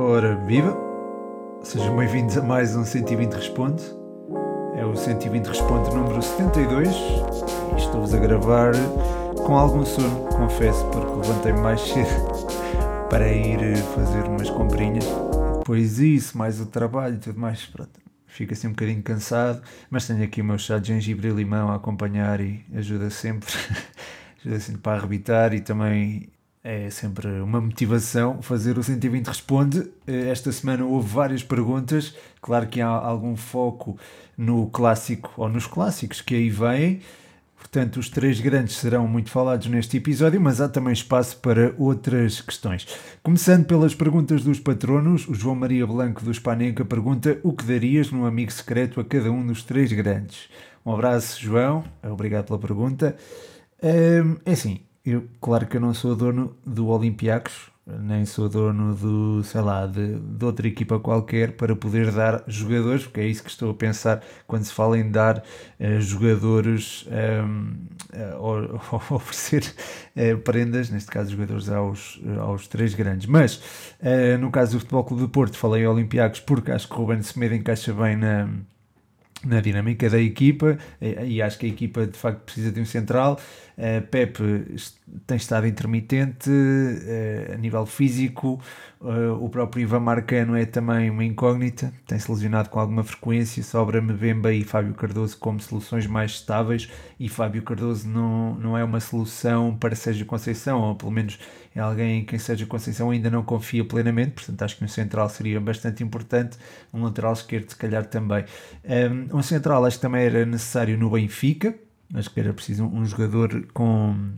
Ora, viva! Sejam bem-vindos a mais um 120 Responde. É o 120 Responde número 72 e estou-vos a gravar com algum sono, confesso, porque levantei-me mais cedo para ir fazer umas comprinhas. Depois isso, mais o trabalho e tudo mais, pronto. Fico assim um bocadinho cansado, mas tenho aqui o meu chá de gengibre e limão a acompanhar e ajuda sempre. ajuda sempre para arrebitar e também é sempre uma motivação fazer o 120 Responde. Eh, esta semana houve várias perguntas, claro que há algum foco no clássico ou nos clássicos que aí vêm. Portanto, os três grandes serão muito falados neste episódio, mas há também espaço para outras questões. Começando pelas perguntas dos patronos, o João Maria Blanco do Spanenka pergunta o que darias num amigo secreto a cada um dos três grandes. Um abraço, João. Obrigado pela pergunta. É assim, eu, claro que eu não sou dono do Olympiacos, nem sou dono do, sei lá, de, de, outra equipa qualquer para poder dar jogadores, porque é isso que estou a pensar quando se fala em dar uh, jogadores, um, ehm, uh, ou, ou oferecer uh, prendas, neste caso jogadores aos, aos três grandes. Mas, no caso do Futebol Clube do Porto, falei Olympiacos porque acho que o Ruben Semedo encaixa bem na na dinâmica da equipa e acho que a equipa de facto precisa de um central. Uh, Pepe tem estado intermitente uh, a nível físico, uh, o próprio Ivan Marcano é também uma incógnita, tem-se lesionado com alguma frequência. Sobra Mbemba e Fábio Cardoso como soluções mais estáveis, e Fábio Cardoso não, não é uma solução para Sérgio Conceição, ou pelo menos é alguém em quem Sérgio Conceição ainda não confia plenamente, portanto acho que um central seria bastante importante, um lateral esquerdo se calhar também. Um, um central acho que também era necessário no Benfica, acho que era preciso um, jogador com,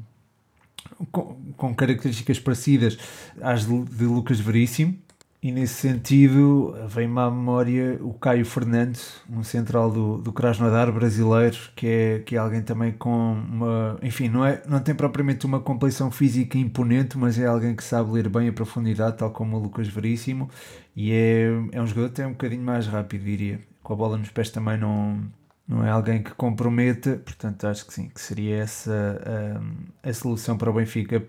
com, com, características parecidas às de Lucas Veríssimo, e nesse sentido, vem-me à memória o Caio Fernandes, um central do, do Krasnodar brasileiro, que é, que é alguém também com uma. Enfim, não, é, não tem propriamente uma compleição física imponente, mas é alguém que sabe ler bem a profundidade, tal como o Lucas Veríssimo, e é, é um jogador até um bocadinho mais rápido, diria. Com a bola nos pés também não, não é alguém que comprometa, portanto acho que sim, que seria essa a, a solução para o Benfica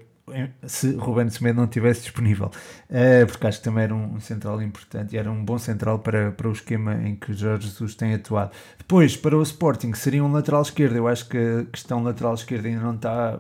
se Ruben Semedo não estivesse disponível, uh, porque acho que também era um, um, central importante e era um bom central para, para o esquema em que Jorge Jesus tem atuado. Depois, para o Sporting, seria um lateral esquerdo. Eu acho que a questão lateral esquerda ainda não está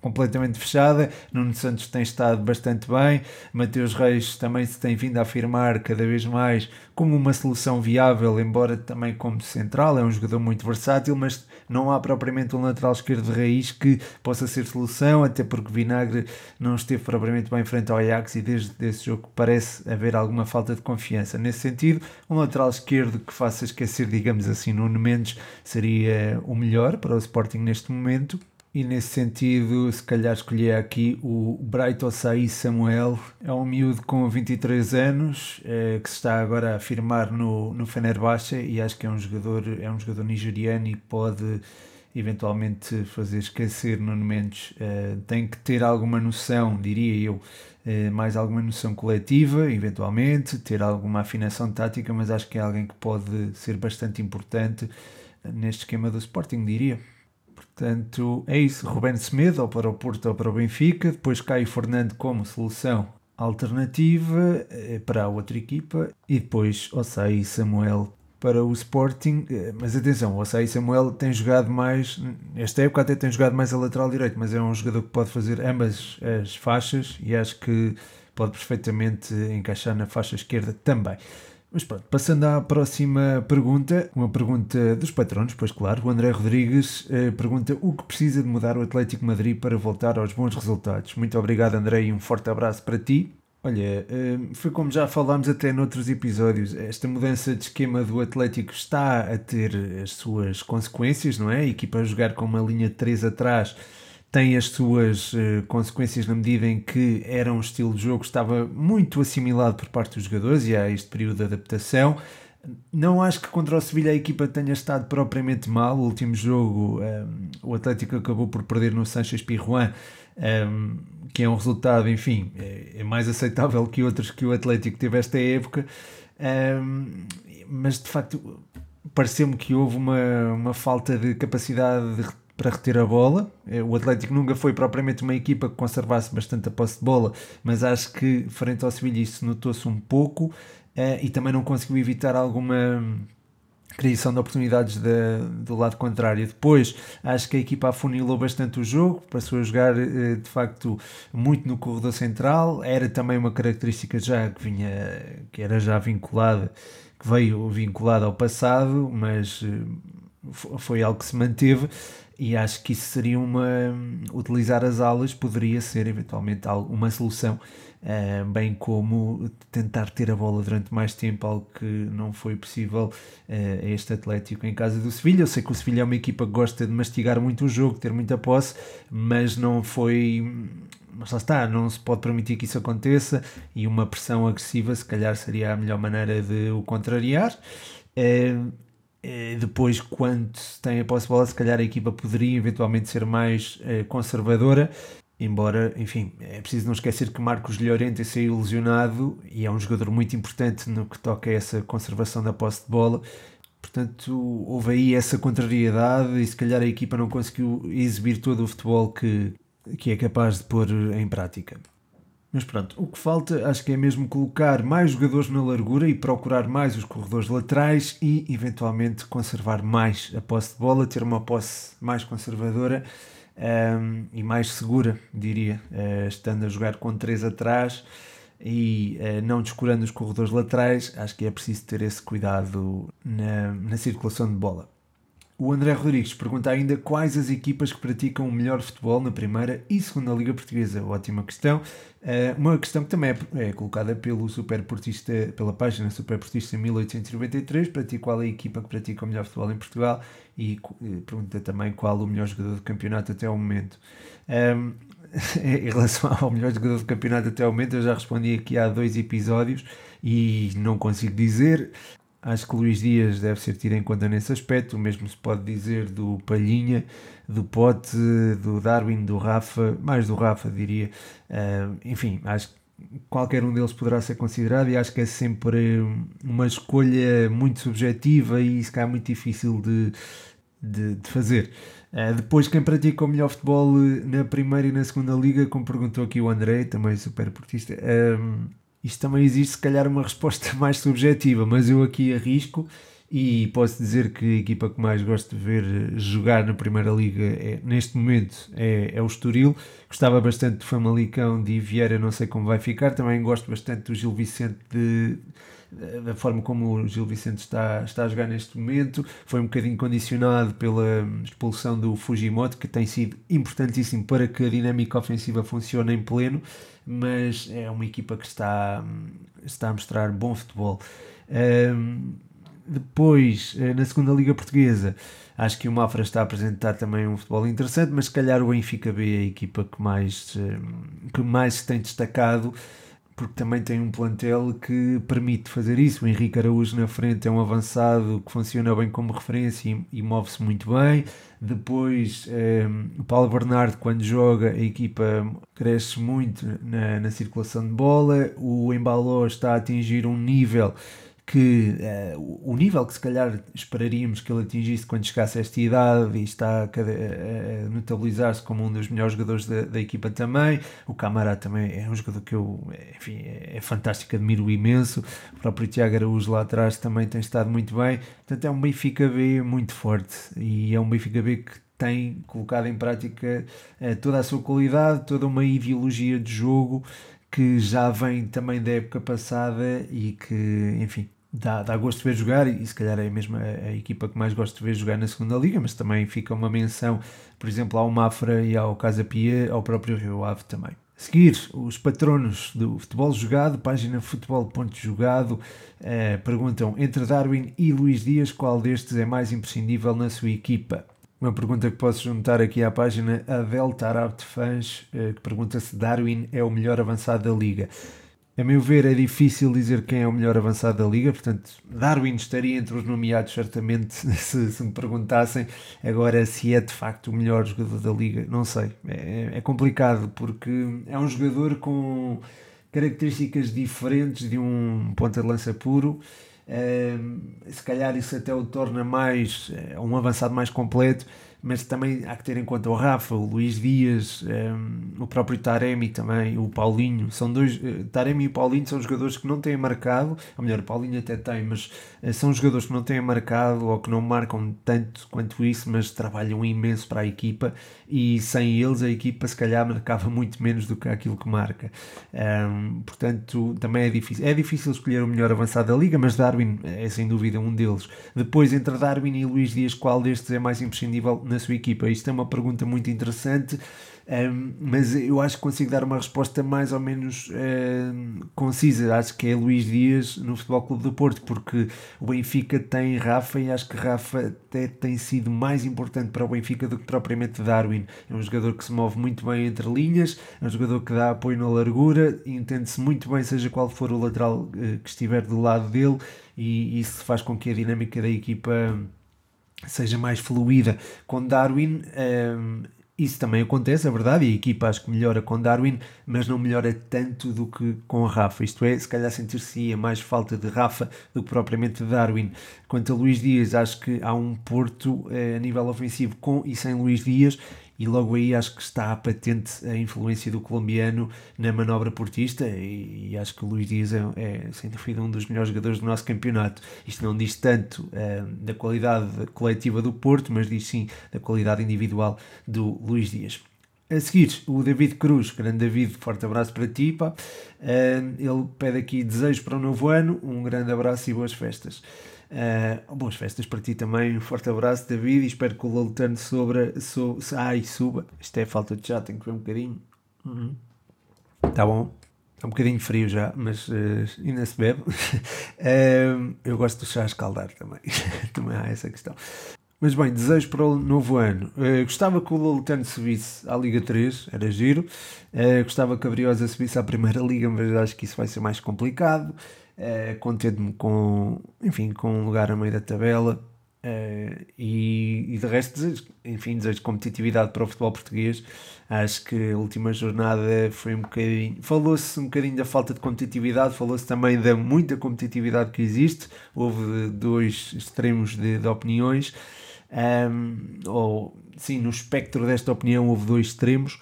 completamente fechada. Nuno Santos tem estado bastante bem. Mateus Reis também se tem vindo a afirmar cada vez mais como uma solução viável, embora também como central. É um jogador muito versátil, mas não há propriamente um lateral esquerdo de raiz que possa ser solução, até porque Vinagre não esteve propriamente bem frente ao Ajax e desde esse jogo parece haver alguma falta de confiança. Nesse sentido, um lateral esquerdo que faça esquecer, digamos assim, Nuno Mendes seria o melhor para o Sporting neste momento e nesse sentido, se calhar escolhi aqui o Bright Osai Samuel. É um miúdo com 23 anos é, que se está agora a afirmar no, no Fenerbahçe e acho que é um jogador, é um jogador nigeriano e pode eventualmente fazer esquecer no Mendes. É, tem que ter alguma noção, diria eu, é, mais alguma noção coletiva, eventualmente, ter alguma afinação tática, mas acho que é alguém que pode ser bastante importante neste esquema do Sporting, diria. Portanto, é isso. Ruben Semedo ou para o Porto ou para o Benfica. Depois Caio Fernando como solução alternativa eh, para a outra equipa. E depois Ossai Samuel para o Sporting. Eh, mas atenção, o Ossai Samuel tem jogado mais. Esta época até tem jogado mais a lateral direito, mas é um jogador que pode fazer ambas as faixas e acho que pode perfeitamente encaixar na faixa esquerda também. Mas pronto, passando à próxima pergunta, uma pergunta dos patronos, pois claro, o André Rodrigues eh, pergunta o que precisa de mudar o Atlético Madrid para voltar aos bons resultados. Muito obrigado André e um forte abraço para ti. Olha, eh, foi como já falámos até noutros episódios, esta mudança de esquema do Atlético está a ter as suas consequências, não é? A equipa a jogar com uma linha de 3 atrás tem as suas uh, consequências na medida em que era um estilo de jogo que estava muito assimilado por parte dos jogadores e há este período de adaptação. Não acho que contra o Sevilha a equipa tenha estado propriamente mal. O último jogo, um, ehm, o Atlético acabou por perder no Sanchez Pirruan, um, ehm, que é um resultado, enfim, é, é, mais aceitável que outros que o Atlético teve esta época. Um, mas de facto, pareceu-me que houve uma, uma falta de capacidade de para reter a bola. Eh, o Atlético nunca foi propriamente uma equipa que conservasse bastante a posse de bola, mas acho que frente ao Sevilha isso notou-se um pouco uh, e também não conseguiu evitar alguma criação de oportunidades de, do lado contrário. Depois, acho que a equipa afunilou bastante o jogo, passou a jogar eh, de facto muito no corredor central. Era também uma característica já que vinha, que era já vinculada, que veio vinculada ao passado, mas foi algo que se manteve e acho que isso seria uma utilizar as aulas poderia ser eventualmente uma solução uh, bem como tentar ter a bola durante mais tempo algo que não foi possível uh, a este Atlético em casa do Sevilha. Eu sei que o Sevilha é uma equipa que gosta de mastigar muito o jogo ter muita posse mas não foi mas lá está, não se pode permitir que isso aconteça e uma pressão agressiva se calhar seria a melhor maneira de o contrariar. Eh, depois, quando se tem a posse de bola, se calhar a equipa poderia eventualmente ser mais eh, conservadora. Embora, enfim, é preciso não esquecer que Marcos Llorente saiu lesionado e é um jogador muito importante no que toca a essa conservação da posse de bola. Portanto, houve aí essa contrariedade e se calhar a equipa não conseguiu exibir todo o futebol que, que é capaz de pôr em prática. Mas pronto, o que falta acho que é mesmo colocar mais jogadores na largura e procurar mais os corredores laterais e eventualmente conservar mais a posse de bola, ter uma posse mais conservadora um, e mais segura, diria, uh, estando a jogar com três atrás e uh, não descurando os corredores laterais, acho que é preciso ter esse cuidado na, na circulação de bola. O André Rodrigues pergunta ainda quais as equipas que praticam o melhor futebol na primeira e segunda Liga Portuguesa. Ótima questão. Uh, uma questão que também é, é, colocada pelo superportista, pela página Superportista 1893, para qual é a equipa que pratica o melhor futebol em Portugal e uh, pergunta também qual o melhor jogador do campeonato até ao momento. Um, em relação ao melhor jogador do campeonato até ao momento, eu já respondi aqui há dois episódios e não consigo dizer. Acho que Luís Dias deve ser tido em conta nesse aspecto. O mesmo se pode dizer do Palhinha, do Pote, do Darwin, do Rafa, mais do Rafa, diria. Uh, enfim, acho que qualquer um deles poderá ser considerado e acho que é sempre uma escolha muito subjetiva e se calhar muito difícil de, de, de fazer. Uh, depois, quem pratica o melhor futebol na primeira e na segunda liga, como perguntou aqui o André, também super portista, uh, isto também existe, se calhar, uma resposta mais subjetiva, mas eu aqui arrisco e posso dizer que a equipa que mais gosto de ver jogar na Primeira Liga é, neste momento é, é o Estoril. Gostava bastante do Famalicão de Vieira, não sei como vai ficar. Também gosto bastante do Gil Vicente de, da forma como o Gil Vicente está, está a jogar neste momento. Foi um bocadinho condicionado pela expulsão do Fujimoto, que tem sido importantíssimo para que a dinâmica ofensiva funcione em pleno mas é uma equipa que está, está a mostrar bom futebol. Um, depois, eh, na segunda Liga Portuguesa, acho que o Mafra está a apresentar também um futebol interessante, mas se calhar o Benfica B é a equipa que mais, que mais se tem destacado porque também tem um plantel que permite fazer isso. O Henrique Araújo na frente é um avançado que funciona bem como referência e, e move-se muito bem. Depois, eh, o Paulo Bernardo, quando joga, a equipa cresce muito na, na circulação de bola. O Embaló está a atingir um nível que uh, o nível que se calhar esperaríamos que ele atingisse quando chegasse a esta idade e está a, a notabilizar-se como um dos melhores jogadores da, da, equipa também. O Camará também é um jogador que eu, enfim, é, é fantástico, admiro imenso. O próprio Tiago Araújo lá atrás também tem estado muito bem. Portanto, é um Benfica B muito forte e é um Benfica B que tem colocado em prática uh, toda a sua qualidade, toda uma ideologia de jogo que já vem também da época passada e que, enfim, dá, dá gosto de ver jogar e se calhar é mesmo a, a, equipa que mais gosto de ver jogar na segunda liga, mas também fica uma menção, por exemplo, ao Mafra e ao Casa Pia, ao próprio Rio Ave também. A seguir, os patronos do futebol jogado, página futebol.jogado, eh, perguntam entre Darwin e Luís Dias qual destes é mais imprescindível na sua equipa. Uma pergunta que posso juntar aqui à página Adel Tarab de Fãs, eh, que pergunta se Darwin é o melhor avançado da liga. A meu ver, é difícil dizer quem é o melhor avançado da liga, portanto, Darwin estaria entre os nomeados, certamente, se, se me perguntassem. Agora, se é de facto o melhor jogador da liga, não sei. É, é complicado, porque é um jogador com características diferentes de um ponta de lança puro. se calhar isso até o torna mais um avançado mais completo, mas também há que ter em conta o Rafa, o Luís Dias, um, o próprio Taremi também, o Paulinho. São dois, uh, Taremi e o Paulinho são jogadores que não têm marcado, ou melhor, o Paulinho até tem, mas uh, são jogadores que não têm marcado ou que não marcam tanto quanto isso, mas trabalham imenso para a equipa e sem eles a equipa se calhar marcava muito menos do que aquilo que marca. Um, portanto, também é difícil. É difícil escolher o melhor avançado da liga, mas Darwin é sem dúvida um deles. Depois, entre Darwin e Luís Dias, qual destes é mais imprescindível na sua equipa? Isto é uma pergunta muito interessante. Um, mas eu acho que consigo dar uma resposta mais ou menos um, concisa. Acho que é Luís Dias no Futebol Clube do Porto, porque o Benfica tem Rafa e acho que Rafa até tem sido mais importante para o Benfica do que propriamente Darwin. É um jogador que se move muito bem entre linhas, é um jogador que dá apoio na largura, entende-se muito bem, seja qual for o lateral uh, que estiver do lado dele, e isso faz com que a dinâmica da equipa seja mais fluida. Com Darwin, um, isso também acontece, é verdade, e a equipa acho que melhora com Darwin, mas não melhora tanto do que com Rafa. Isto é, se calhar sentir-se mais falta de Rafa do que propriamente de Darwin. Quanto a Luís Dias, acho que há um Porto eh, a nível ofensivo com e sem Luís Dias e logo aí acho que está patente a influência do colombiano na manobra portista e, e acho que o Luís Dias é, é, sem dúvida um dos melhores jogadores do nosso campeonato. Isto não diz tanto uh, da qualidade coletiva do Porto, mas diz sim da qualidade individual do Luís Dias. A seguir, o David Cruz, grande David, forte abraço para ti. Pá. Uh, ele pede aqui desejos para o novo ano, um grande abraço e boas festas. Uh, boas festas para ti também, um forte abraço, David, e espero que o Loltano sobre, so, ai, suba. Isto é falta de chá, tenho que ver um bocadinho. Uhum. Tá bom, está um bocadinho frio já, mas uh, ainda se bebe. uh, eu gosto do chá a escaldar também, também há essa questão. Mas bem, desejo para o novo ano. Uh, gostava que o Loltano subisse à Liga 3, era giro. Uh, gostava que a Briosa subisse à Primeira Liga, mas acho que isso vai ser mais complicado. Uh, Contente-me com, enfim, com um lugar a meio da tabela. Uh, e, e de resto, desejo, enfim, desejo competitividade para o futebol português. Acho que a última jornada foi um bocadinho. Falou-se um bocadinho da falta de competitividade, falou-se também da muita competitividade que existe. Houve dois extremos de, de opiniões. Um, ou, sim, no espectro desta opinião houve dois extremos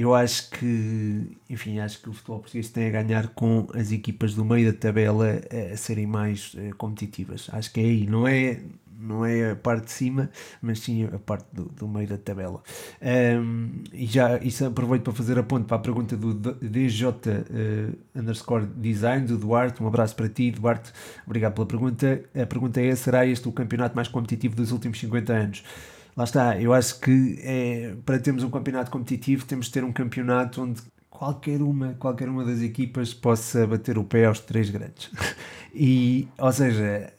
eu acho que, enfim, acho que o futebol português tem a ganhar com as equipas do meio da tabela a, serem mais uh, competitivas. Acho que é aí, não é, não é a parte de cima, mas sim a parte do, do meio da tabela. Um, e já isso aproveito para fazer a ponte para a pergunta do DJ uh, eh, underscore design, do Duarte. Um abraço para ti, Duarte. Obrigado pela pergunta. A pergunta é: será este o campeonato mais competitivo dos últimos 50 anos? Lá está, eu acho que é, para termos um campeonato competitivo temos de ter um campeonato onde qualquer uma, qualquer uma das equipas possa bater o pé aos três grandes. E, ou seja,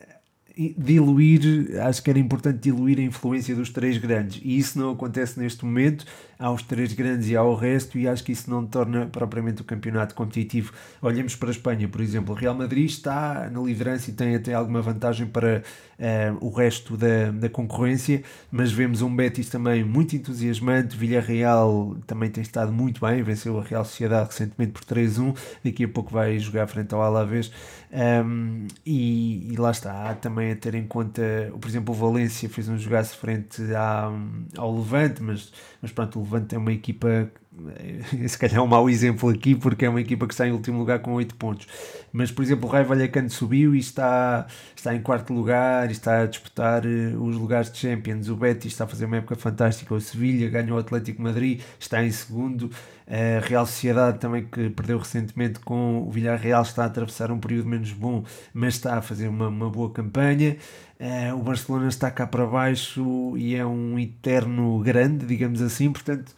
diluir, acho que era importante diluir a influência dos três grandes e isso não acontece neste momento aos três grandes e ao resto e acho que isso não torna propriamente o campeonato competitivo. Olhemos para a Espanha, por exemplo, o Real Madrid está na liderança e tem até alguma vantagem para uh, o resto da, da concorrência, mas vemos um Betis também muito entusiasmante, Villarreal também tem estado muito bem, venceu a Real Sociedade recentemente por 3-1, daqui a pouco vai jogar frente ao Alavés um, e, e, lá está, há também a ter em conta, por exemplo, o Valência fez um jogaço frente à, ao Levante, mas, mas pronto, Levante é uma equipa se calhar é um mau exemplo aqui porque é uma equipa que está em último lugar com 8 pontos. Mas por exemplo o Raio Vallecano subiu e está, está em quarto lugar está a disputar uh, os lugares de Champions. O Betis está a fazer uma época fantástica. O Sevilha ganhou o Atlético Madrid está em segundo. A Real Sociedade também que perdeu recentemente com o Villarreal está a atravessar um período menos bom mas está a fazer uma, uma boa campanha. Uh, o Barcelona está cá para baixo e é um eterno grande digamos assim. Portanto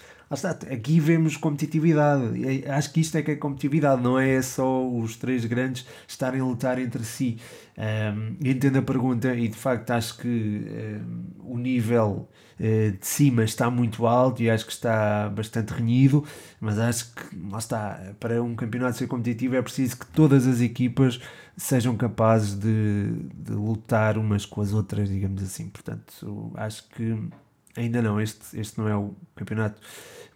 aqui vemos competitividade. Acho que isto é que é competitividade, não é só os três grandes estarem a lutar entre si. Um, entendo a pergunta e de facto acho que um, o nível uh, de cima está muito alto e acho que está bastante renhido, mas acho que lá está, para um campeonato ser competitivo é preciso que todas as equipas sejam capazes de, de lutar umas com as outras, digamos assim. Portanto, acho que ainda não, este, este não é o campeonato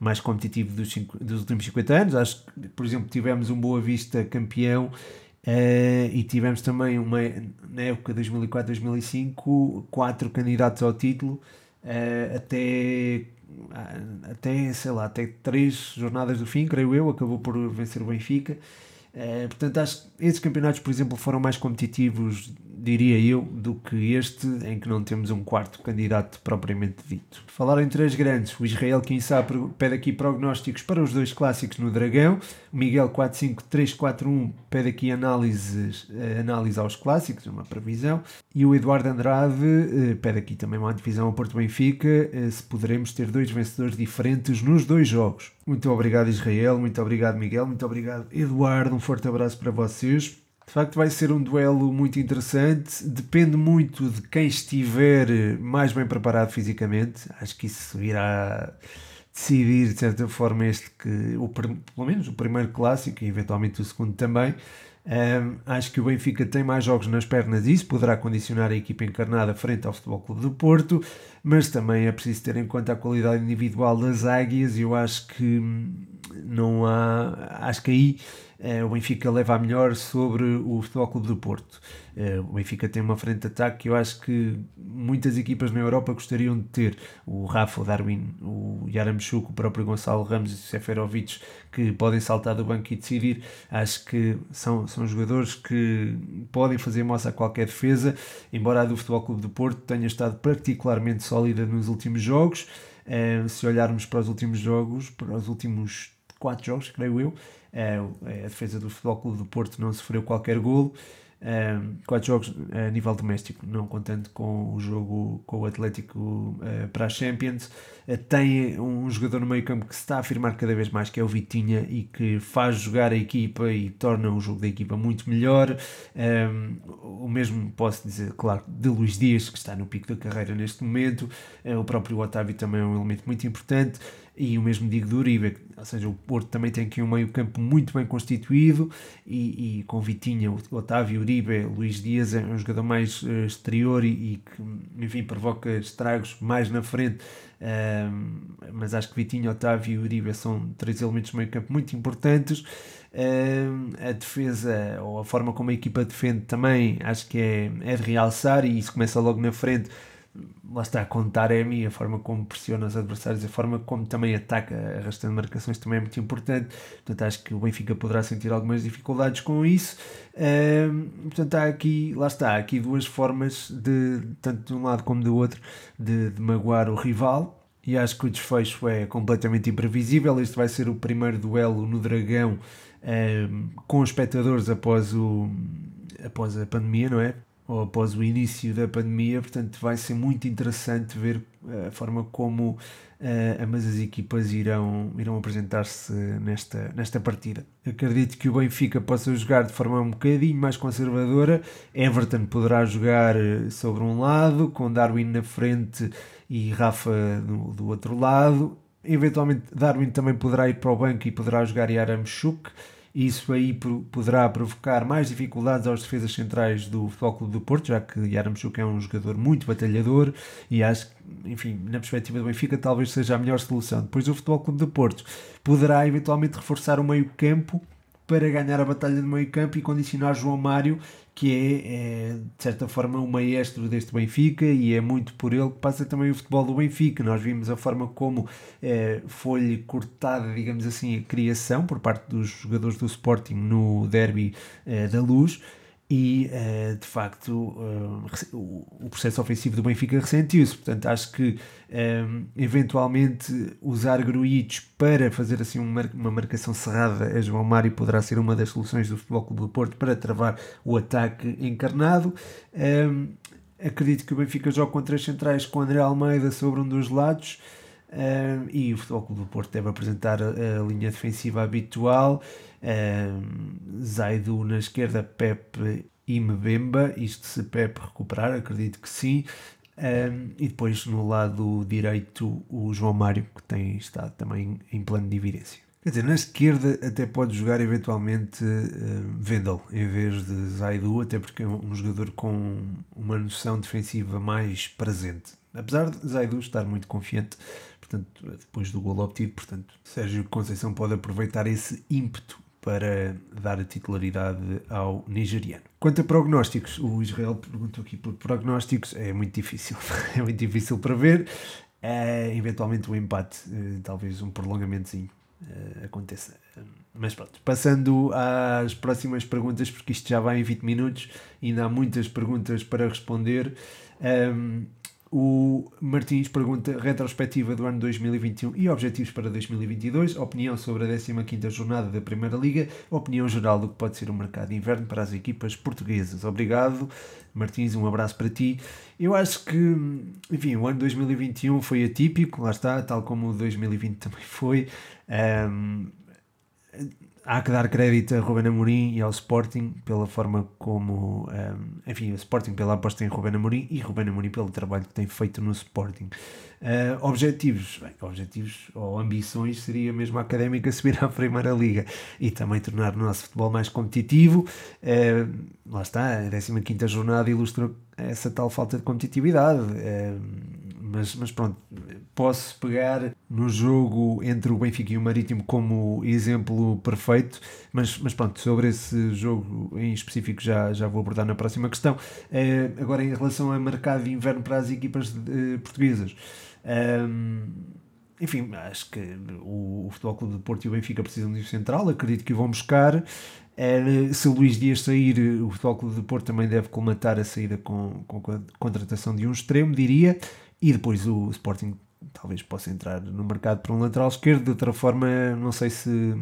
mais competitivo dos, cinco, dos últimos 50 anos. Acho que, por exemplo, tivemos um Boa Vista campeão uh, e tivemos também uma, na época 2004-2005 quatro candidatos ao título. uh, até, até, sei lá, até três jornadas do fim, creio eu, acabou por vencer o Benfica. Uh, portanto, acho que esses campeonatos, por exemplo, foram mais competitivos diria eu, do que este, em que não temos um quarto candidato propriamente dito. Falaram em três grandes. O Israel, quem sabe, pede aqui prognósticos para os dois clássicos no Dragão. O Miguel 45341 pede aqui análises, eh, análise aos clássicos, uma previsão. E o Eduardo Andrade eh, pede aqui também uma divisão ao Porto Benfica, eh, se poderemos ter dois vencedores diferentes nos dois jogos. Muito obrigado, Israel. Muito obrigado, Miguel. Muito obrigado, Eduardo. Um forte abraço para vocês. De facto, vai ser um duelo muito interessante. Depende muito de quem estiver mais bem preparado fisicamente. Acho que isso irá decidir, de certa forma, este que, o, pelo menos o primeiro clássico e eventualmente o segundo também. Um, acho que o Benfica tem mais jogos nas pernas e isso poderá condicionar a equipa encarnada frente ao Futebol Clube do Porto, mas também é preciso ter em conta a qualidade individual das águias e eu acho que não há. Acho que aí uh, o Benfica leva a melhor sobre o Futebol Clube do Porto. Uh, o Benfica tem uma frente de ataque que eu acho que muitas equipas na Europa gostariam de ter. O Rafa, o Darwin, o Yaramchuk, o próprio Gonçalo Ramos e o Seferovic, que podem saltar do banco e decidir. Acho que são, são jogadores que podem fazer moça a qualquer defesa, embora a do Futebol Clube do Porto tenha estado particularmente sólida nos últimos jogos. Uh, se olharmos para os últimos jogos, para os últimos quatro jogos, creio eu. É, a defesa do Futebol Clube do Porto não sofreu qualquer golo. Um, quatro jogos a nível doméstico, não contando com o jogo com o Atlético uh, para a Champions. Uh, tem um jogador no meio campo que se está a afirmar cada vez mais, que é o Vitinha, e que faz jogar a equipa e torna o jogo da equipa muito melhor. O mesmo posso dizer, claro, de Luís Dias, que está no pico da carreira neste momento. Uh, o próprio Otávio também é um elemento muito importante e o mesmo digo do Uribe, ou seja, o Porto também tem aqui um meio campo muito bem constituído e, e com Vitinha, Otávio, Uribe, Luís Dias é um jogador mais uh, exterior e, e, que, enfim, provoca estragos mais na frente, uh, mas acho que Vitinha, Otávio e Uribe são três elementos de meio campo muito importantes. Uh, a defesa ou a forma como a equipa defende também acho que é, é de realçar e isso começa logo na frente lá está, com Taremi, a forma como pressiona os adversários, a forma como também ataca, arrastando marcações, também é muito importante. Portanto, acho que o Benfica poderá sentir algumas dificuldades com isso. Portanto, há aqui, lá está, há aqui duas formas, de, tanto de um lado como do outro, de, de magoar o rival. E acho que o desfecho é completamente imprevisível. Este vai ser o primeiro duelo no Dragão com espectadores após, o, após a pandemia, não é? Ou após o início da pandemia, portanto vai ser muito interessante ver eh, a forma como uh, ambas as equipas irão, irão apresentar-se nesta, nesta partida. Acredito que o Benfica possa jogar de forma um bocadinho mais conservadora, Everton poderá jogar eh, sobre um lado, com Darwin na frente e Rafa do, do outro lado, eventualmente Darwin também poderá ir para o banco e poderá jogar Yaramchuk, isso aí poderá provocar mais dificuldades aos defesas centrais do Futebol Clube do Porto, já que Yaramchuk é um jogador muito batalhador e acho que, enfim, na perspectiva do Benfica, talvez seja a melhor solução. Depois o Futebol Clube do Porto poderá eventualmente reforçar o meio campo para ganhar a batalha no meio campo e condicionar João Mário, que é, é, de certa forma o maestro deste Benfica e é muito por ele que passa também o futebol do Benfica. Nós vimos a forma como é, foi cortada, digamos assim, a criação por parte dos jogadores do Sporting no derby é, da Luz e uh, de facto uh, o processo ofensivo do Benfica ressentiu-se. Portanto, acho que um, eventualmente usar Gruitos para fazer assim uma, uma marcação cerrada a João Mário poderá ser uma das soluções do Futebol Clube do Porto para travar o ataque encarnado. Um, acredito que o Benfica joga com três centrais com André Almeida sobre um dos lados. Um, e o Futebol Clube do Porto deve apresentar a, a linha defensiva habitual Zaidu na esquerda, Pepe e Mbemba, isto se Pepe recuperar, acredito que sim. Um, e depois no lado direito o João Mário, que tem estado também em plano de evidência. Quer dizer, na esquerda até pode jogar eventualmente uh, Vendel em vez de Zaidu, até porque é um jogador com uma noção defensiva mais presente. Apesar de Zaidu estar muito confiante, portanto, depois do gol obtido, portanto, Sérgio Conceição pode aproveitar esse ímpeto para dar a titularidade ao nigeriano. Quanto a prognósticos, o Israel perguntou aqui por prognósticos, é muito difícil, é muito difícil para ver. É, eventualmente um empate, eh, talvez um prolongamentozinho uh, aconteça. Mas pronto, passando às próximas perguntas, porque isto já vai em 20 minutos, ainda há muitas perguntas para responder. Um, o Martins pergunta retrospectiva do ano 2021 e objetivos para 2022, opinião sobre a 15ª jornada da Primeira Liga, opinião geral do que pode ser o mercado de inverno para as equipas portuguesas. Obrigado, Martins, um abraço para ti. Eu acho que, enfim, o ano 2021 foi atípico, lá está, tal como o 2020 também foi. Um, há que dar crédito a Ruben Amorim e ao Sporting pela forma como, um, enfim, o Sporting pela aposta em Ruben Amorim e Ruben Amorim pelo trabalho que tem feito no Sporting. Uh, objetivos, bem, objetivos ou ambições seria mesmo a Académica subir à Primeira Liga e também tornar o nosso futebol mais competitivo. Uh, lá está, a 15 jornada ilustra essa tal falta de competitividade. Uh, mas, mas pronto, posso pegar no jogo entre o Benfica e o Marítimo como exemplo perfeito, mas, mas pronto, sobre esse jogo em específico já, já vou abordar na próxima questão. Uh, agora, em relação ao mercado de inverno para as equipas uh, portuguesas. Um, enfim, acho que o, o Futebol Clube de Porto e o Benfica precisam de um central, acredito que vão buscar. É, se o Luís Dias sair, o Futebol Clube de Porto também deve colmatar a saída com, com a contratação de um extremo, diria. E depois o Sporting talvez possa entrar no mercado para um lateral esquerdo. De outra forma, não sei se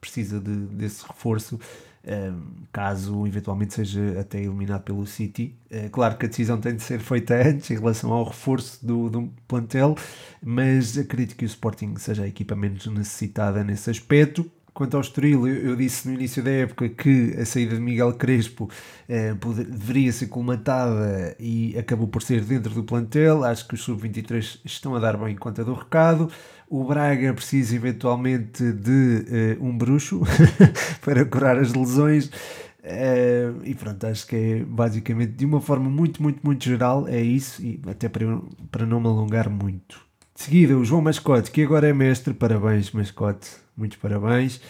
precisa de, desse reforço. Um, caso eventualmente seja até eliminado pelo City. É claro que a decisão tem de ser feita antes em relação ao reforço do, do plantel, mas acredito que o Sporting seja a equipa menos necessitada nesse aspecto. Quanto ao Estoril, eu, disse no início da época que a saída de Miguel Crespo eh, poder, deveria ser colmatada e acabou por ser dentro do plantel. Acho que os sub-23 estão a dar bem conta do recado. O Braga precisa eventualmente de eh, um bruxo para curar as lesões. Uh, e pronto, acho que é basicamente de uma forma muito, muito, muito geral. É isso, e até para, para não me alongar muito. De seguida, o João Mascote, que agora é mestre. Parabéns, Mascote muitos parabéns.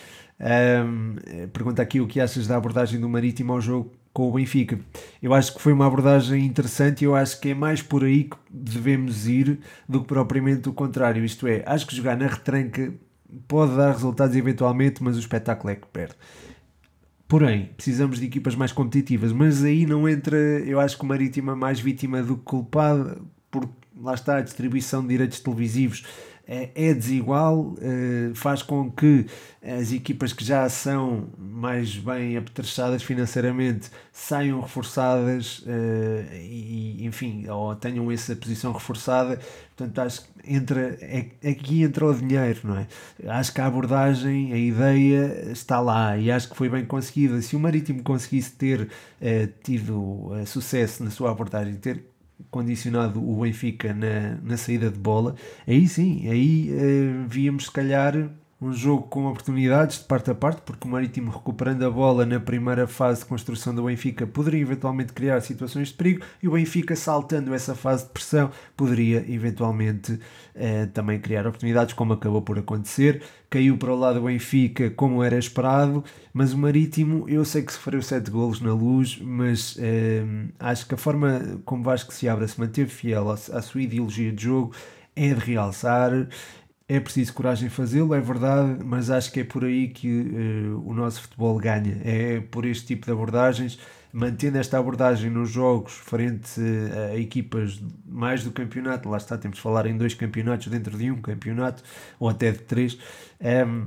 Um, pergunta aqui o que achas da abordagem do Marítimo ao jogo com o Benfica. Eu acho que foi uma abordagem interessante e eu acho que é mais por aí que devemos ir do que propriamente o contrário. Isto é, acho que jogar na retranca pode dar resultados eventualmente, mas o espetáculo é que perde. Porém, precisamos de equipas mais competitivas, mas aí não entra, eu acho que o Marítimo é mais vítima do que culpado, porque lá está a distribuição de direitos televisivos é, é desigual, eh, faz com que as equipas que já são mais bem apetrechadas financeiramente saiam reforçadas eh, e, enfim, ou tenham essa posição reforçada. Portanto, acho que entra, é, aqui entra o dinheiro, não é? Acho que a abordagem, a ideia está lá e acho que foi bem conseguida. Se o Marítimo conseguisse ter eh, tido sucesso na sua abordagem, ter condicionado o Benfica na, na saída de bola, aí sim, aí uh, víamos se calhar um jogo com oportunidades de parte a parte, porque o Marítimo recuperando a bola na primeira fase de construção do Benfica poderia eventualmente criar situações de perigo e o Benfica saltando essa fase de pressão poderia eventualmente eh, também criar oportunidades, como acabou por acontecer. Caiu para o lado do Benfica como era esperado, mas o Marítimo, eu sei que sofreu 7 golos na luz, mas eh, acho que a forma como Vasco se abre se manteve fiel à, à sua ideologia de jogo é de realçar é preciso coragem fazê-lo, é verdade, mas acho que é por aí que uh, o nosso futebol ganha. É por este tipo de abordagens, mantendo esta abordagem nos jogos frente a equipas mais do campeonato, lá está, temos de falar em dois campeonatos dentro de um campeonato, ou até de três. Um,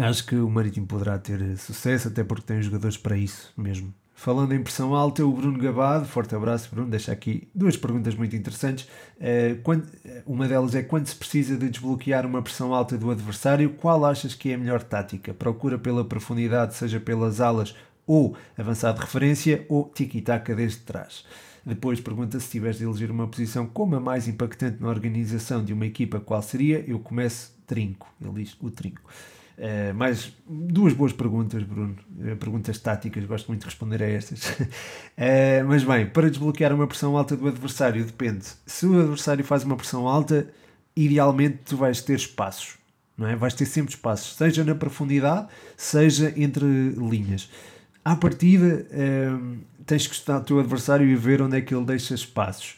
acho que o Marítimo poderá ter sucesso, até porque tem jogadores para isso mesmo. Falando em pressão alta, o Bruno Gabado, forte abraço Bruno, deixa aqui duas perguntas muito interessantes. Eh, uma delas é quando se precisa de desbloquear uma pressão alta do adversário, qual achas que é a melhor tática? Procura pela profundidade, seja pelas alas ou avançado de referência, ou tiki-taka desde trás? Depois pergunta se tiveres de eleger uma posição como a mais impactante na organização de uma equipa, qual seria? Eu começo trinco, ele diz o trinco. Uh, mais duas boas perguntas, Bruno. Uh, perguntas táticas, gosto muito de responder a estas. uh, mas bem, para desbloquear uma pressão alta do adversário, depende. Se o adversário faz uma pressão alta, idealmente tu vais ter espaços. não é? Vais ter sempre espaços, seja na profundidade, seja entre linhas. À partida, tens que estar o teu adversário e ver onde é que ele deixa espaços.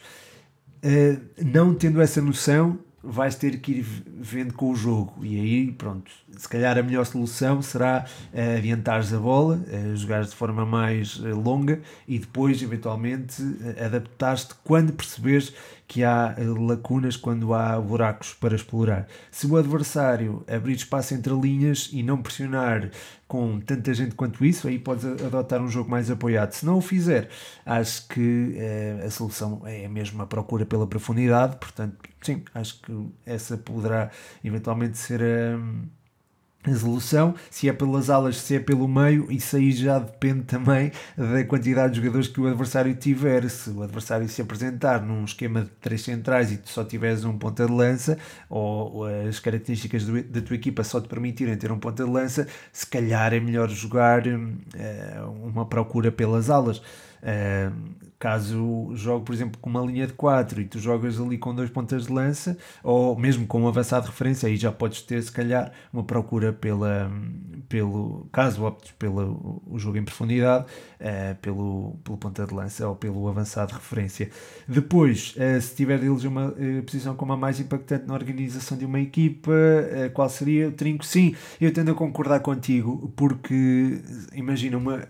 Não tendo essa noção, vais ter que ir vendo com o jogo. E aí, pronto, se calhar a melhor solução será uh, adiantares a bola, uh, jogares de forma mais uh, longa e depois, eventualmente, uh, adaptares-te quando perceberes que há lacunas, quando há buracos para explorar. Se o adversário abrir espaço entre linhas e não pressionar com tanta gente quanto isso, aí podes adotar um jogo mais apoiado. Se não o fizer, acho que a solução é mesmo a procura pela profundidade, portanto, sim, acho que essa poderá eventualmente ser a a solução, se é pelas alas, se é pelo meio, isso aí já depende também da quantidade de jogadores que o adversário tiver. Se o adversário se apresentar num esquema de três centrais e tu só tiveres um ponta de lança, ou, as características do, da tua equipa só te permitirem ter um ponta de lança, se calhar é melhor jogar uh, uma procura pelas alas. Uh, caso jogue, por exemplo, com uma linha de 4 e tu jogas ali com dois pontas de lança, ou mesmo com um avançado de referência, aí já podes ter, se calhar, uma procura pela, pelo, caso optes pelo o jogo em profundidade, uh, pelo, pelo ponta de lança ou pelo avançado de referência. Depois, uh, se tiver deles uma posição como a mais impactante na organização de uma equipa, qual seria o trinco? Sim, eu tendo a concordar contigo, porque imagina uma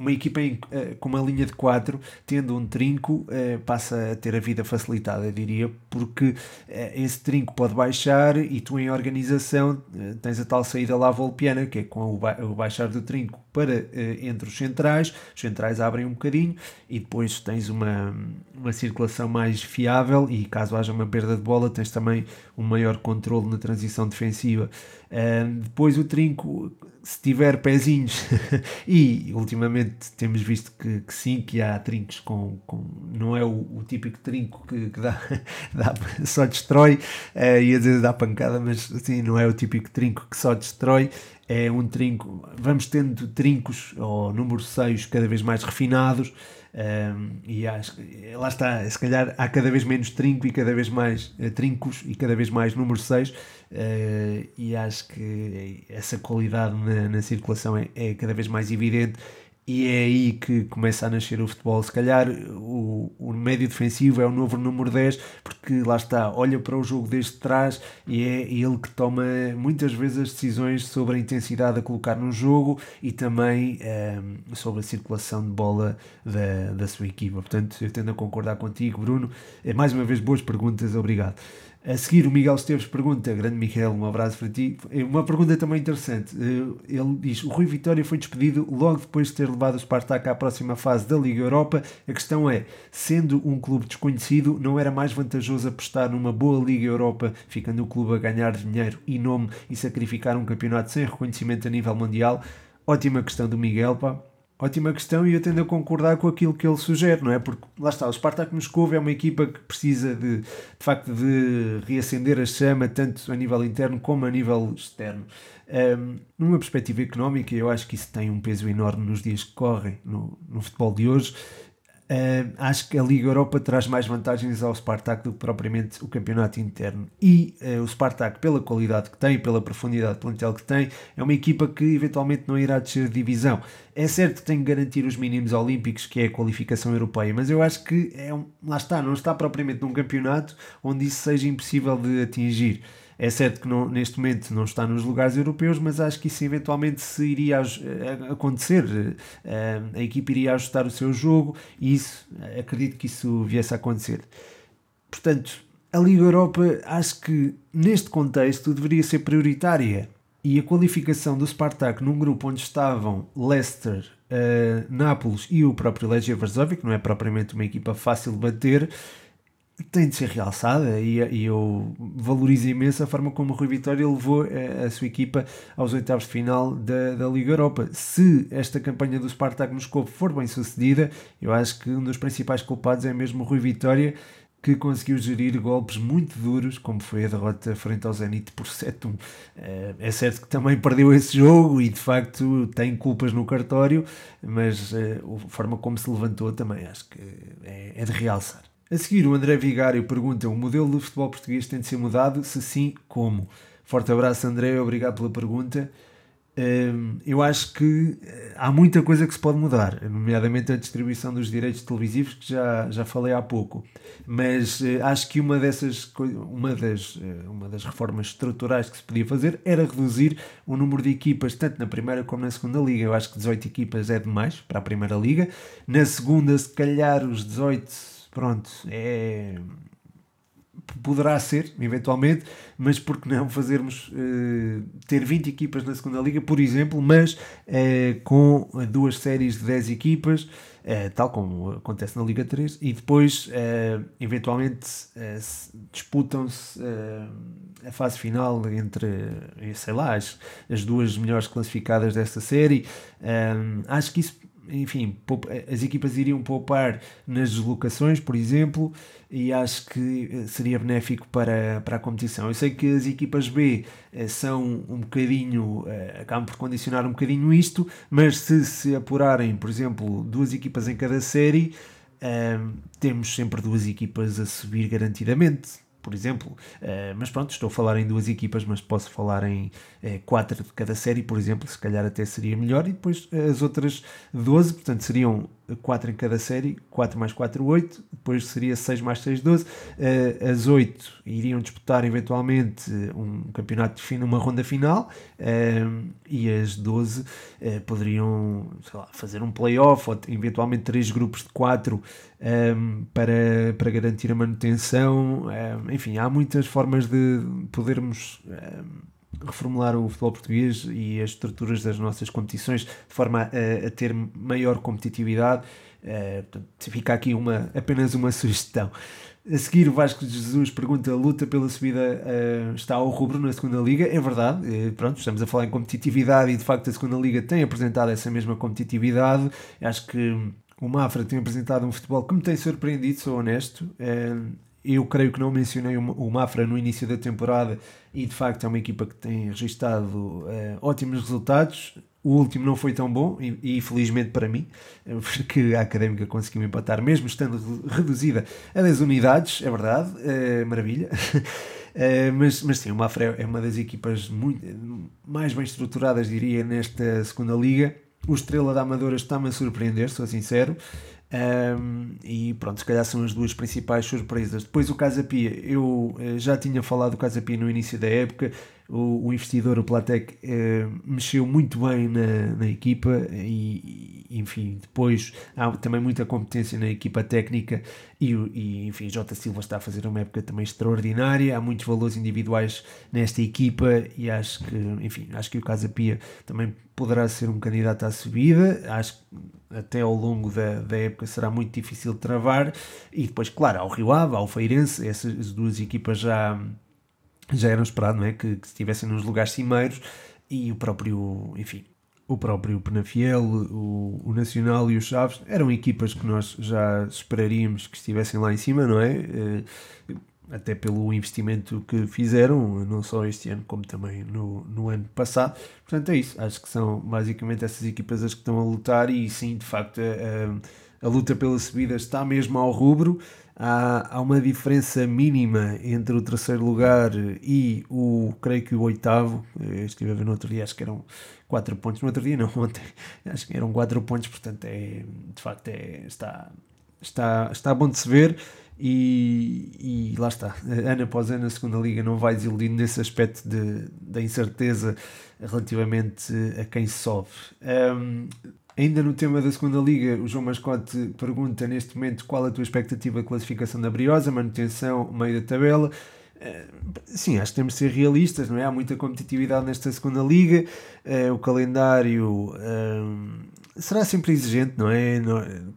uma equipa em, uh, com uma linha de 4, tendo um trinco, uh, passa a ter a vida facilitada, eu diria, porque uh, esse trinco pode baixar e tu, em organização, tens a tal saída lá volpiana, que é com o, o baixar do trinco para entre os centrais, os centrais abrem um bocadinho e depois tens uma, uma circulação mais fiável e caso haja uma perda de bola, tens também um maior controle na transição defensiva. Depois o trinco se tiver pezinhos, e ultimamente temos visto que, que, sim, que há trincos com. com não é o, o típico trinco que, que dá, dá, só destrói, uh, e às vezes dá pancada, mas assim, não é o típico trinco que só destrói, é um trinco. Vamos tendo trincos ou número 6 cada vez mais refinados. Um, e acho que lá está, se calhar há cada vez menos trinco e cada vez mais uh, trincos e cada vez mais número 6 uh, eh, e acho que essa qualidade na, na circulação é, é, cada vez mais evidente e é aí que começa a nascer o futebol. Se calhar o, o médio defensivo é o novo número 10, porque lá está, olha para o jogo desde trás e é ele que toma muitas vezes as decisões sobre a intensidade a colocar no jogo e também um, ehm, sobre a circulação de bola da, da sua equipa. Portanto, eu tendo a concordar contigo, Bruno. É mais uma vez boas perguntas, obrigado. A seguir, o Miguel Esteves pergunta, grande Miguel, um abraço para ti. Uma pergunta também interessante. Eh, ele diz: O Rui Vitória foi despedido logo depois de ter levado o Spartak à próxima fase da Liga Europa. A questão é: sendo um clube desconhecido, não era mais vantajoso apostar numa boa Liga Europa, ficando o clube a ganhar dinheiro e nome e sacrificar um campeonato sem reconhecimento a nível mundial? Ótima questão do Miguel, pá. Ótima questão e eu tendo a concordar com aquilo que ele sugere, não é? Porque lá está, o Spartak Moscou é uma equipa que precisa de, de facto de reacender a chama tanto a nível interno como a nível externo. Um, numa perspectiva económica, eu acho que isso tem um peso enorme nos dias que correm no, no futebol de hoje Uh, acho que a Liga Europa traz mais vantagens ao Spartak do que propriamente o campeonato interno. E uh, o Spartak, pela qualidade que tem, pela profundidade de plantel que tem, é uma equipa que eventualmente não irá descer de divisão. É certo que tem que garantir os mínimos olímpicos, que é a qualificação europeia, mas eu acho que é um, lá está, não está propriamente num campeonato onde isso seja impossível de atingir. É certo que não, neste momento não está nos lugares europeus, mas acho que isso eventualmente se iria eh, acontecer. Eh, a equipe iria ajustar o seu jogo e isso, acredito que isso viesse a acontecer. Portanto, a Liga Europa acho que neste contexto deveria ser prioritária. E a qualificação do Spartak num grupo onde estavam Leicester, uh, Nápoles e o próprio Legia Varsóvia, que não é propriamente uma equipa fácil de bater, tem de ser realçada e, e, eu valorizo imenso a forma como o Rui Vitória levou a, eh, a sua equipa aos oitavos de final da, da Liga Europa. Se esta campanha do Spartak Moscou for bem sucedida, eu acho que um dos principais culpados é mesmo o Rui Vitória, que conseguiu gerir golpes muito duros, como foi a derrota frente ao Zenit por 7-1. Eh, é certo que também perdeu esse jogo e de facto tem culpas no cartório, mas eh, a forma como se levantou também acho que é, é de realçar. A seguir, o André Vigário pergunta: o modelo do futebol português tem de ser mudado? Se sim, como? Forte abraço, André, obrigado pela pergunta. Hum, eu acho que eh, há muita coisa que se pode mudar, nomeadamente a distribuição dos direitos televisivos, que já, já falei há pouco. Mas eh, acho que uma dessas uma das, eh, uma das reformas estruturais que se podia fazer era reduzir o número de equipas, tanto na primeira como na segunda liga. Eu acho que 18 equipas é demais para a primeira liga. Na segunda, se calhar, os 18, pronto, é poderá ser, eventualmente, mas por que não fazermos uh, ter 20 equipas na segunda liga, por exemplo, mas uh, com duas séries de 10 equipas, uh, tal como acontece na Liga 3, e depois, eventualmente, disputam-se a fase final entre, sei lá, as, as duas melhores classificadas desta série. acho que isso enfim, as equipas iriam poupar nas deslocações, por exemplo, e acho que eh, seria benéfico para, para a competição. Eu sei que as equipas B eh, são um bocadinho, eh, acabam por condicionar um bocadinho isto, mas se se apurarem, por exemplo, duas equipas em cada série, temos sempre duas equipas a subir garantidamente por exemplo. Uh, mas pronto, estou a falar em duas equipas, mas posso falar em uh, quatro de cada série, por exemplo, se calhar até seria melhor. E depois as outras 12, portanto seriam 4 em cada série, 4 mais 4, 8, depois seria 6 mais 6, 12. Uh, as 8 iriam disputar eventualmente um campeonato de fim, uma ronda final, uh, e as 12 uh, eh, poderiam lá, fazer um playoff, ou eventualmente 3 grupos de 4 um, para, para garantir a manutenção. Um, enfim, há muitas formas de podermos. Um, reformular o futebol português e as estruturas das nossas competições de forma a, a ter maior competitividade. Uh, portanto, fica aqui uma, apenas uma sugestão. A seguir, o Vasco de Jesus pergunta: luta pela subida uh, está ao rubro na segunda Liga? É verdade, uh, pronto, estamos a falar em competitividade e de facto a segunda Liga tem apresentado essa mesma competitividade. Acho que o Mafra tem apresentado um futebol que me tem surpreendido, sou honesto. Uh, eu creio que não mencionei o Mafra no início da temporada e de facto é uma equipa que tem registado uh, ótimos resultados. O último não foi tão bom e, e felizmente para mim, eh, porque a Académica conseguiu empatar, mesmo estando reduzida a 10 unidades, é verdade, é maravilha. Mas, mas sim, o Mafra é uma das equipas muito, mais bem estruturadas, diria, nesta segunda liga. O Estrela da Amadora está-me a surpreender, sou sincero. Um, e pronto, se calhar são as duas principais surpresas. Depois o Casa Pia, eu uh, já tinha falado do Casa Pia no início da época, o, o investidor, o Platec, uh, mexeu muito bem na, na equipa e, enfim, depois há também muita competência na equipa técnica e, e, enfim, Jota Silva está a fazer uma época também extraordinária, há muitos valores individuais nesta equipa e acho que, enfim, acho que o Casa Pia também poderá ser um candidato à subida, acho que até ao longo da, da época será muito difícil de travar e depois, claro, ao Rio Ave, ao Feirense, essas duas equipas já já eram esperado não é? que, que estivessem nos lugares cimeiros e o próprio, enfim, o próprio Penafiel, o, o Nacional e o Chaves eram equipas que nós já esperaríamos que estivessem lá em cima, não é? Eh, até pelo investimento que fizeram, não só este ano como também no, no ano passado. Portanto, é isso. Acho que são basicamente essas equipas as que estão a lutar e sim, de facto, a, a luta pela subida está mesmo ao rubro há, há uma diferença mínima entre o terceiro lugar e o, creio que o oitavo. Eu estive a ver no outro dia, acho que eram 4 pontos. No outro dia, não, ontem, acho que eram 4 pontos, portanto, é, de facto, é, está, está, está bom de se ver. E, e, lá está, ano após ano a segunda liga não vai desiludindo nesse aspecto de, da incerteza relativamente a quem sobe. Um, Ainda no tema da segunda liga, o João Mascote pergunta neste momento qual a tua expectativa de classificação da Briosa, manutenção, meio da tabela. Eh, sim, acho que temos de ser realistas, não é? Há muita competitividade nesta segunda liga, uh, o calendário uh, será sempre exigente, não é?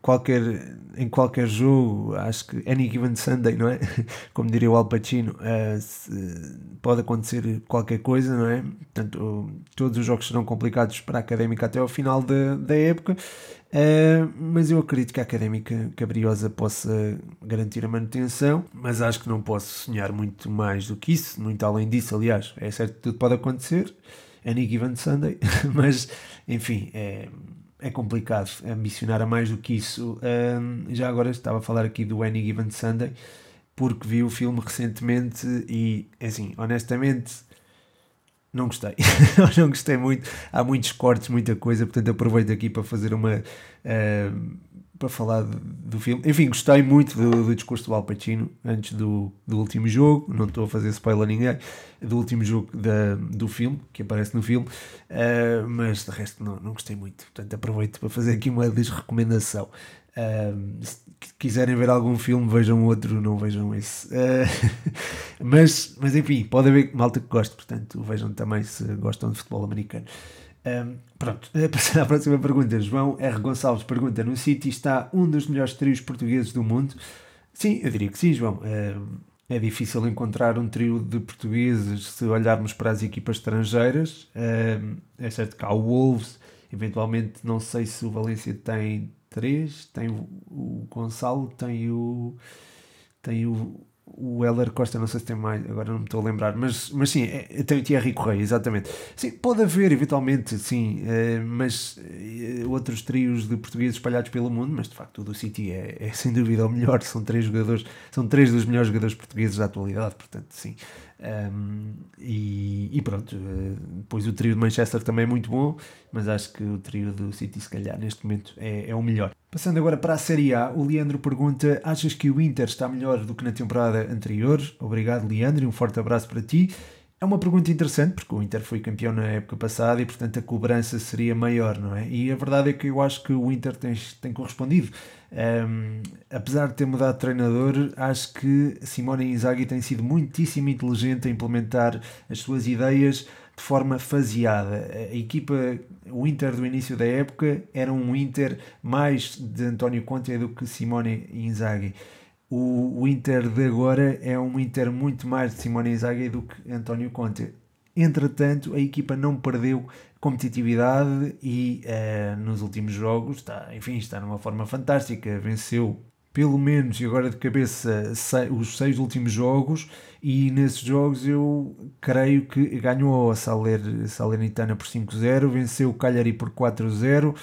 qualquer, em qualquer jogo, acho que any given Sunday, não é? Como diria o Al Pacino, uh, pode acontecer qualquer coisa, não é? Portanto, todos os jogos serão complicados para a Académica até ao final da, da época, uh, mas eu acredito que a Académica Cabriosa possa garantir a manutenção, mas acho que não posso sonhar muito mais do que isso, muito além disso, aliás, é certo que tudo pode acontecer, any given Sunday, mas enfim, é é complicado ambicionar a mais do que isso. Um, já agora estava a falar aqui do Any Given Sunday, porque vi o filme recentemente e, é assim, honestamente, não gostei. não gostei muito. Há muitos cortes, muita coisa, portanto aproveito aqui para fazer uma. Para falar do filme. Enfim, gostei muito do, do, discurso do Al Pacino antes do, do último jogo. Não estou a fazer spoiler a ninguém. Do último jogo da, do filme, que aparece no filme. Uh, mas de resto não, não gostei muito. Portanto, aproveito para fazer aqui uma desrecomendação. Uh, se quiserem ver algum filme, vejam outro, não vejam esse. Uh, mas, mas enfim, pode haver malta que goste, portanto, vejam também se gostam de futebol americano. Um, pronto, passando à próxima pergunta. João R. Gonçalves pergunta: No City está um dos melhores trios portugueses do mundo? Sim, eu diria que sim, João. Um, é difícil encontrar um trio de portugueses se olharmos para as equipas estrangeiras. Um, é certo que há o Wolves, eventualmente, não sei se o Valência tem três, tem o Gonçalo, tem o. Tem o, o Heller Costa, não sei se tem mais, agora não me estou a lembrar, mas, mas sim, é, tem o Thierry Correia, exatamente. Sim, pode haver, eventualmente, sim, é, mas é, outros trios de portugueses espalhados pelo mundo, mas de facto o do City é, é, sem dúvida o melhor, são três jogadores, são três dos melhores jogadores portugueses da atualidade, portanto, sim. Um, e, pronto, uh, depois o trio de Manchester também é muito bom, mas acho que o trio do City, se calhar, neste momento é, é o melhor. Passando agora para a Série A, o Leandro pergunta: Achas que o Inter está melhor do que na temporada anterior? Obrigado, Leandro, e um forte abraço para ti. É uma pergunta interessante, porque o Inter foi campeão na época passada e, portanto, a cobrança seria maior, não é? E a verdade é que eu acho que o Inter tem, tem correspondido. Um, apesar de ter mudado de treinador, acho que Simone Inzaghi tem sido muitíssimo inteligente a implementar as suas ideias de forma faseada. A equipa, o Inter do início da época, era um Inter mais de António Conte do que Simone Inzaghi o, o Inter de agora é um Inter muito mais de Simone Inzaghi do que António Conte. Entretanto, a equipa não perdeu competitividade e uh, nos últimos jogos está, enfim, está numa forma fantástica. Venceu pelo menos, e agora de cabeça, os seis últimos jogos, e nesses jogos eu creio que ganhou a Saler, Salernitana por 5-0, venceu o Cagliari por 4-0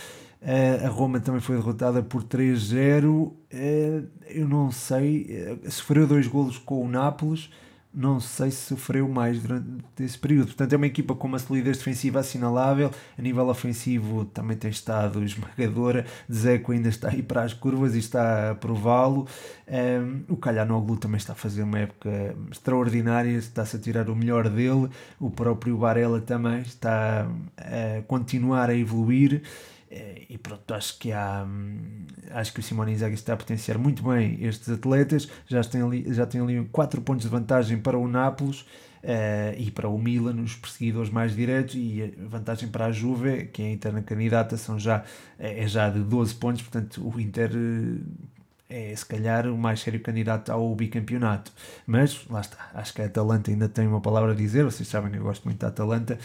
Uh, a Roma também foi derrotada por 3-0. Uh, eh, eu não sei, uh, sofreu dois golos com o Nápoles, não sei se sofreu mais durante esse período. Portanto, é uma equipa com uma solidez defensiva assinalável. A nível ofensivo também tem estado esmagadora. Zeco ainda está aí para as curvas e está a prová-lo. Um, o Calhanoglu também está a fazer uma época extraordinária, está-se a tirar o melhor dele. O próprio Varela também está a continuar a evoluir. Eh, e pronto, acho que há hum, acho que o Simone Inzaghi está a potenciar muito bem estes atletas, já tem ali, já ali 4 pontos de vantagem para o Nápoles uh, e para o Milan, os perseguidores mais diretos, e a vantagem para a Juve, que é a interna candidata, são já, é já de 12 pontos, portanto o Inter é se calhar o mais sério candidato ao bicampeonato. Mas lá está, acho que a Atalanta ainda tem uma palavra a dizer, vocês sabem eu gosto muito da Atalanta.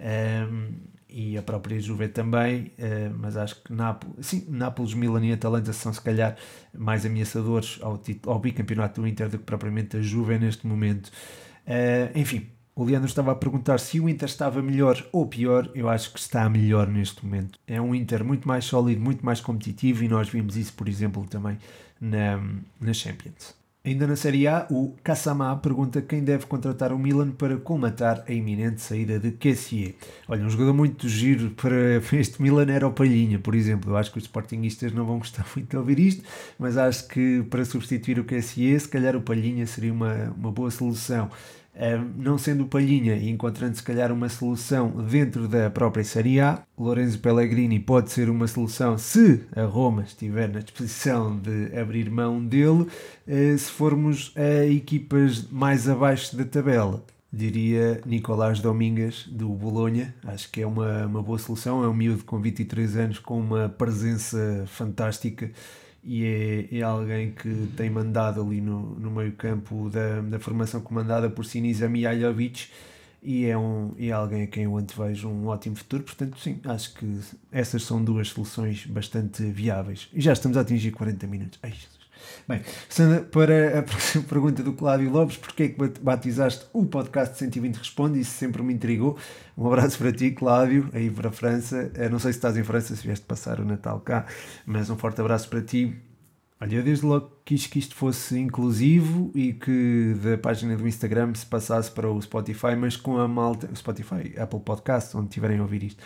Um, e a própria Juve também, uh, mas acho que Nápoles, sim, Nápoles, Milan e Atalanta são se calhar mais ameaçadores ao, título, ao bicampeonato do Inter do que propriamente a Juve neste momento. Uh, enfim, o Leandro estava a perguntar se o Inter estava melhor ou pior. Eu acho que está melhor neste momento. É um Inter muito mais sólido, muito mais competitivo e nós vimos isso, por exemplo, também na, na Champions. Ainda na Série A, o Kassamá pergunta quem deve contratar o Milan para colmatar a iminente saída de Kessier. Olha, um jogador muito giro para este Milan era o Palhinha, por exemplo. Eu acho que os Sportingistas não vão gostar muito de ouvir isto, mas acho que para substituir o Kessier, se calhar o Palhinha seria uma, uma boa solução não sendo Palhinha e encontrando se calhar uma solução dentro da própria Série A, Lorenzo Pellegrini pode ser uma solução se a Roma estiver na disposição de abrir mão dele, eh, se formos a equipas mais abaixo da tabela. Diria Nicolás Domingas do Bolonha, acho que é uma, uma boa solução. É um miúdo com 23 anos com uma presença fantástica e é, é alguém que tem mandado ali no, no meio campo da, da formação comandada por Sinisa Mihailovic e é, um, é alguém a quem eu antevejo um ótimo futuro, portanto sim, acho que essas são duas soluções bastante viáveis. E já estamos a atingir 40 minutos. Ai, Bem, Sandra, para a próxima pergunta do Cláudio Lopes, porque é que batizaste o podcast 120 Responde? Isso sempre me intrigou. Um abraço para ti, Cláudio, aí para a França. Eu não sei se estás em França, se vieste passar o Natal cá, mas um forte abraço para ti. Olha, eu desde logo quis que isto fosse inclusivo e que da página do Instagram se passasse para o Spotify, mas com a malta, Spotify, Apple Podcast, onde tiverem a ouvir isto,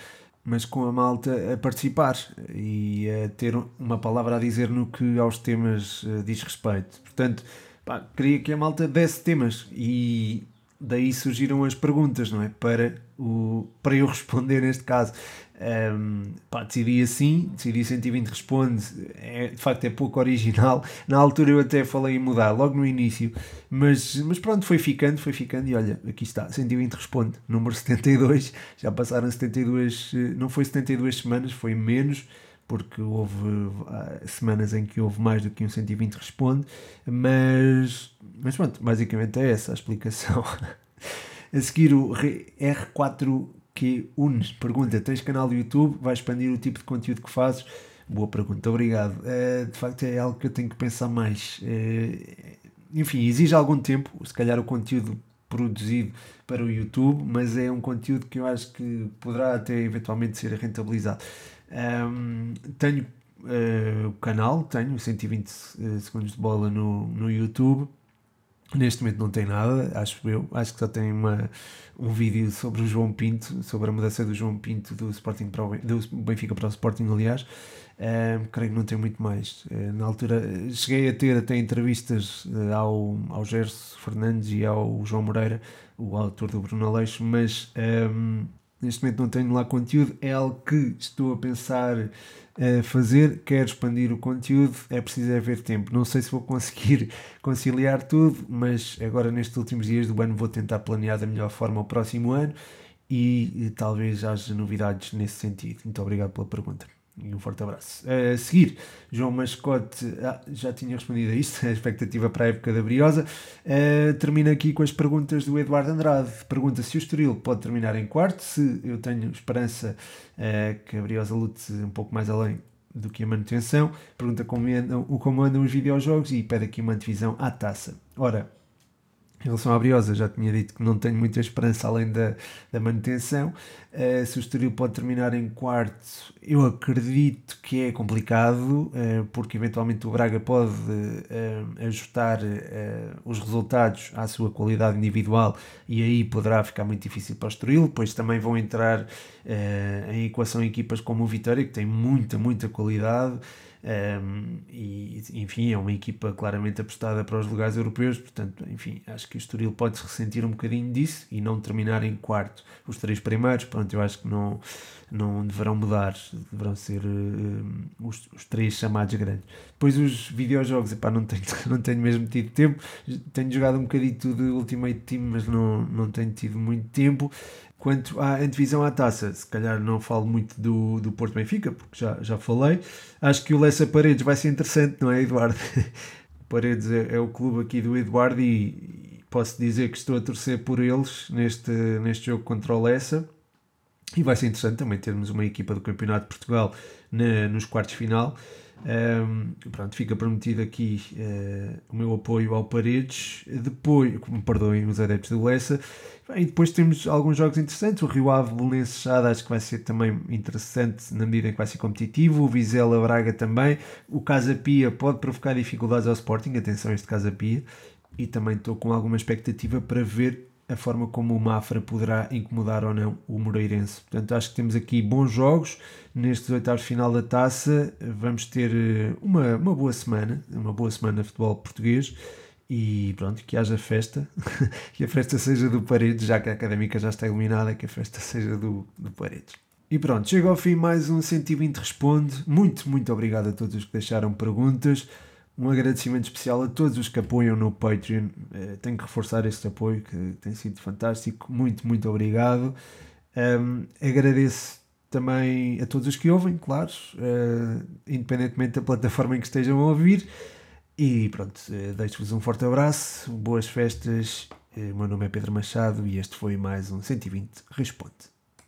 mas com a malta a participar e a ter uma palavra a dizer no que aos temas uh, diz respeito. Portanto, pá, queria que a malta desse temas e daí surgiram as perguntas, não é? Para, o, para eu responder neste caso. Um, pá, decidi assim, decidi 120 responde, é, de facto é pouco original. Na altura eu até falei em mudar, logo no início, mas, mas pronto, foi ficando, foi ficando. E olha, aqui está, 120 responde, número 72. Já passaram 72, eh, não foi 72 semanas, foi menos, porque houve ah, semanas em que houve mais do que um 120 responde, mas, mas pronto, basicamente é essa a explicação. a seguir o R4 que unes. Pergunta: tens canal do YouTube? Vai expandir o tipo de conteúdo que fazes? Boa pergunta, obrigado. Uh, de facto, é algo que eu tenho que pensar mais. Uh, enfim, exige algum tempo, se calhar, o conteúdo produzido para o YouTube, mas é um conteúdo que eu acho que poderá até eventualmente ser rentabilizado. Um, tenho uh, o canal, tenho 120 segundos de bola no, no YouTube Neste momento não tem nada, acho eu. Acho que só tem uma, um vídeo sobre o João Pinto, sobre a mudança do João Pinto do, Sporting para o, do Benfica para o Sporting, aliás. Creio que não tem muito mais. Uh, na altura cheguei a ter até entrevistas uh, ao, ao Gerson Fernandes e ao João Moreira, o autor do Bruno Aleixo, mas um, neste momento não tenho lá conteúdo. É algo que estou a pensar a fazer, quero expandir o conteúdo, é preciso haver tempo. Não sei se vou conseguir conciliar tudo, mas agora nestes últimos dias do ano vou tentar planear da melhor forma o próximo ano e, e talvez haja novidades nesse sentido. Muito obrigado pela pergunta. E um forte abraço. A seguir, João Mascote ah, já tinha respondido a isto, a expectativa para a época da Briosa. Uh, termina aqui com as perguntas do Eduardo Andrade. Pergunta se o Estoril pode terminar em quarto, se eu tenho esperança uh, que a Briosa lute um pouco mais além do que a manutenção. Pergunta como andam, como andam os videojogos e pede aqui uma divisão à taça. Ora, em relação à Briosa, já tinha dito que não tenho muita esperança além da, da manutenção. Uh, se o Estoril pode terminar em quarto, eu acredito que é complicado, uh, porque eventualmente o Braga pode uh, ajustar os resultados à sua qualidade individual e aí poderá ficar muito difícil para o Estoril. Depois também vão entrar em equação equipas como o Vitória, que tem muita, muita qualidade. Um, e enfim, é uma equipa claramente apostada para os lugares europeus, portanto, enfim, acho que o Estoril pode se ressentir um bocadinho disso e não terminar em quarto. Os três primeiros, pronto, eu acho que não, não deverão mudar, deverão ser uh, os, os, três chamados grandes. Depois os videojogos, epá, não tenho, não tenho mesmo tido tempo, tenho jogado um bocadito de Ultimate Team, mas não, não tenho tido muito tempo. Quanto à divisão à taça, se calhar não falo muito do, do Porto Benfica, porque já, já falei. Acho que o Lessa Paredes vai ser interessante, não é, Eduardo? Paredes é, é, o clube aqui do Eduardo e, e, posso dizer que estou a torcer por eles neste, neste jogo contra o Lessa. E vai ser interessante também termos uma equipa do Campeonato de Portugal na, nos quartos final. Um, pronto, fica prometido aqui uh, o meu apoio ao Paredes. Depois, me perdoem os adeptos do Lessa. E depois temos alguns jogos interessantes. O Rio Ave Belenenses Chada acho que vai ser também interessante na medida em que vai ser competitivo. O Vizela Braga também. O Casa Pia pode provocar dificuldades ao Sporting. Atenção este Casa Pia. E também estou com alguma expectativa para ver a forma como o Mafra poderá incomodar ou não o Moreirense. Portanto, acho que temos aqui bons jogos nestes oitavos final da taça. Vamos ter eh, uma, uma boa semana, uma boa semana de futebol português e pronto, que haja festa, que a festa seja do Paredes, já que a Académica já está eliminada, que a festa seja do, do Paredes. E pronto, chega ao fim mais um 120 Responde. Muito, muito obrigado a todos os que deixaram perguntas. Um agradecimento especial a todos os que apoiam no Patreon. Uh, tenho que reforçar este apoio que tem sido fantástico. Muito, muito obrigado. Um, agradeço também a todos os que ouvem, claro, uh, independentemente da plataforma em que estejam a ouvir. E pronto, eh, deixo-vos um forte abraço, boas festas. Meu nome é Pedro Machado e este foi mais um 120 Responde.